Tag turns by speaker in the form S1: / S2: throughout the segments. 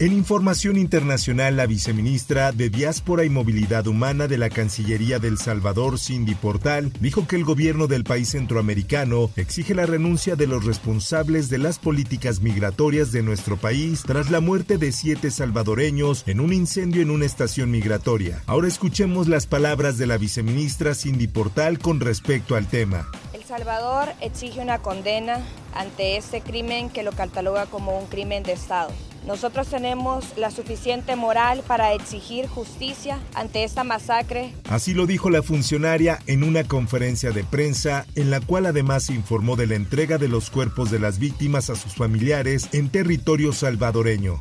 S1: En información internacional, la viceministra de Diáspora y Movilidad Humana de la Cancillería del Salvador, Cindy Portal, dijo que el gobierno del país centroamericano exige la renuncia de los responsables de las políticas migratorias de nuestro país tras la muerte de siete salvadoreños en un incendio en una estación migratoria. Ahora escuchemos las palabras de la viceministra Cindy Portal con respecto al tema.
S2: El Salvador exige una condena ante este crimen que lo cataloga como un crimen de Estado. Nosotros tenemos la suficiente moral para exigir justicia ante esta masacre.
S1: Así lo dijo la funcionaria en una conferencia de prensa en la cual además informó de la entrega de los cuerpos de las víctimas a sus familiares en territorio salvadoreño.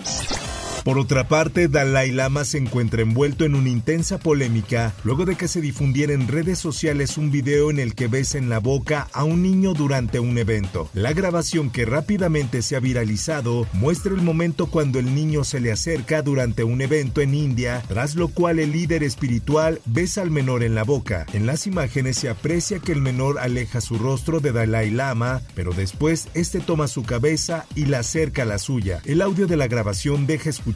S1: Por otra parte, Dalai Lama se encuentra envuelto en una intensa polémica luego de que se difundiera en redes sociales un video en el que besa en la boca a un niño durante un evento. La grabación que rápidamente se ha viralizado muestra el momento cuando el niño se le acerca durante un evento en India, tras lo cual el líder espiritual besa al menor en la boca. En las imágenes se aprecia que el menor aleja su rostro de Dalai Lama, pero después este toma su cabeza y la acerca a la suya. El audio de la grabación deja escuchar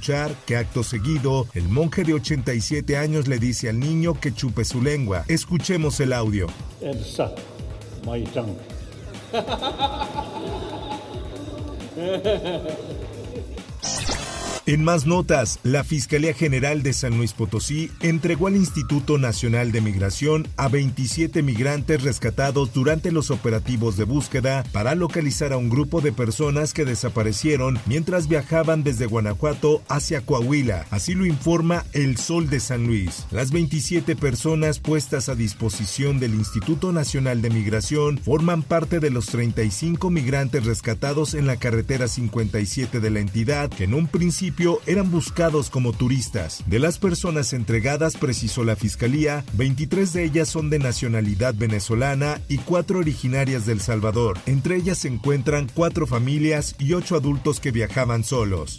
S1: que acto seguido el monje de 87 años le dice al niño que chupe su lengua. Escuchemos el audio. En más notas, la Fiscalía General de San Luis Potosí entregó al Instituto Nacional de Migración a 27 migrantes rescatados durante los operativos de búsqueda para localizar a un grupo de personas que desaparecieron mientras viajaban desde Guanajuato hacia Coahuila. Así lo informa El Sol de San Luis. Las 27 personas puestas a disposición del Instituto Nacional de Migración forman parte de los 35 migrantes rescatados en la carretera 57 de la entidad que en un principio eran buscados como turistas. De las personas entregadas, precisó la Fiscalía, 23 de ellas son de nacionalidad venezolana y cuatro originarias del Salvador. Entre ellas se encuentran cuatro familias y ocho adultos que viajaban solos.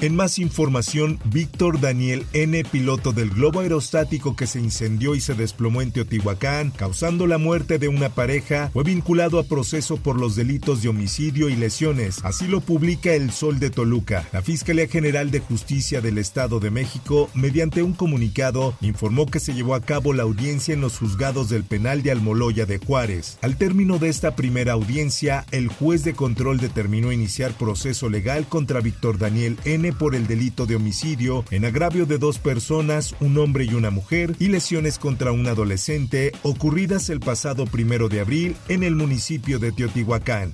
S1: En más información, Víctor Daniel N., piloto del globo aerostático que se incendió y se desplomó en Teotihuacán, causando la muerte de una pareja, fue vinculado a proceso por los delitos de homicidio y lesiones. Así lo publica El Sol de Toluca. La Fiscalía General de Justicia del Estado de México, mediante un comunicado, informó que se llevó a cabo la audiencia en los juzgados del penal de Almoloya de Juárez. Al término de esta primera audiencia, el juez de control determinó iniciar proceso legal contra Víctor Daniel N por el delito de homicidio en agravio de dos personas, un hombre y una mujer, y lesiones contra un adolescente ocurridas el pasado primero de abril en el municipio de Teotihuacán.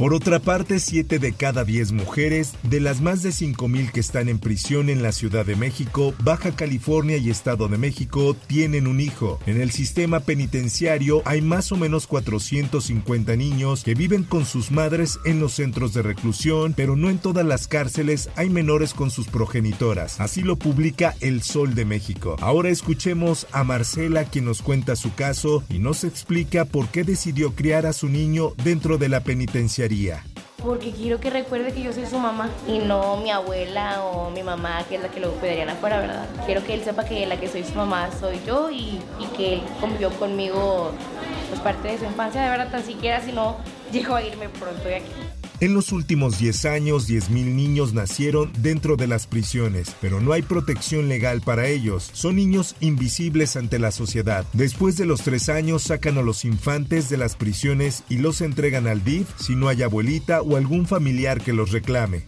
S1: Por otra parte, 7 de cada 10 mujeres, de las más de 5.000 que están en prisión en la Ciudad de México, Baja California y Estado de México, tienen un hijo. En el sistema penitenciario hay más o menos 450 niños que viven con sus madres en los centros de reclusión, pero no en todas las cárceles hay menores con sus progenitoras. Así lo publica El Sol de México. Ahora escuchemos a Marcela quien nos cuenta su caso y nos explica por qué decidió criar a su niño dentro de la
S3: porque quiero que recuerde que yo soy su mamá y no mi abuela o mi mamá, que es la que lo cuidarían afuera, ¿verdad? Quiero que él sepa que la que soy su mamá soy yo y, y que él convivió conmigo pues parte de su infancia, de verdad, tan siquiera si no llego a irme pronto de aquí.
S1: En los últimos 10 años, 10.000 niños nacieron dentro de las prisiones, pero no hay protección legal para ellos. Son niños invisibles ante la sociedad. Después de los 3 años, sacan a los infantes de las prisiones y los entregan al DIF si no hay abuelita o algún familiar que los reclame.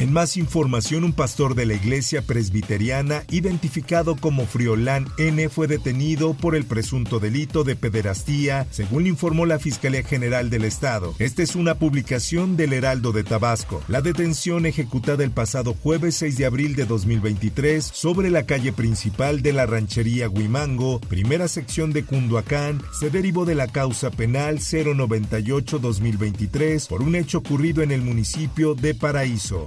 S1: En más información, un pastor de la iglesia presbiteriana, identificado como Friolán N, fue detenido por el presunto delito de pederastía, según informó la Fiscalía General del Estado. Esta es una publicación del Heraldo de Tabasco. La detención ejecutada el pasado jueves 6 de abril de 2023 sobre la calle principal de la ranchería Huimango, primera sección de Cunduacán, se derivó de la causa penal 098-2023 por un hecho ocurrido en el municipio de Paraíso.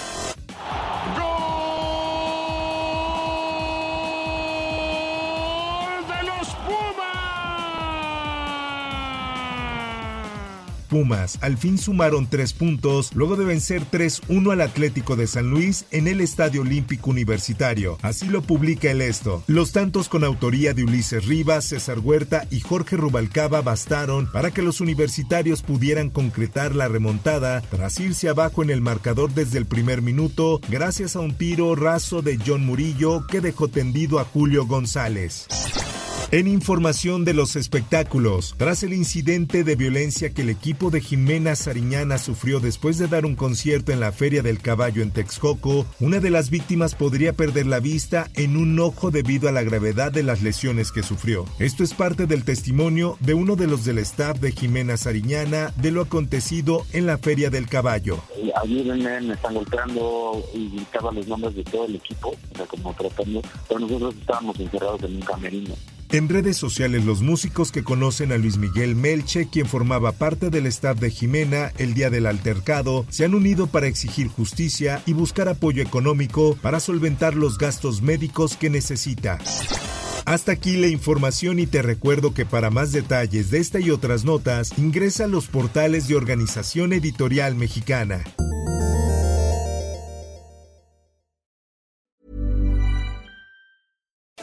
S1: Pumas al fin sumaron tres puntos luego de vencer 3-1 al Atlético de San Luis en el Estadio Olímpico Universitario. Así lo publica el esto. Los tantos con autoría de Ulises Rivas, César Huerta y Jorge Rubalcaba bastaron para que los universitarios pudieran concretar la remontada tras irse abajo en el marcador desde el primer minuto gracias a un tiro raso de John Murillo que dejó tendido a Julio González. En información de los espectáculos, tras el incidente de violencia que el equipo de Jimena Sariñana sufrió después de dar un concierto en la Feria del Caballo en Texcoco, una de las víctimas podría perder la vista en un ojo debido a la gravedad de las lesiones que sufrió. Esto es parte del testimonio de uno de los del staff de Jimena Sariñana de lo acontecido en la Feria del Caballo.
S4: Ayúdenme, me están golpeando y gritaban los nombres de todo el equipo, como tratando, pero nosotros estábamos encerrados en un camerino.
S1: En redes sociales, los músicos que conocen a Luis Miguel Melche, quien formaba parte del staff de Jimena el día del altercado, se han unido para exigir justicia y buscar apoyo económico para solventar los gastos médicos que necesita. Hasta aquí la información y te recuerdo que para más detalles de esta y otras notas, ingresa a los portales de Organización Editorial Mexicana.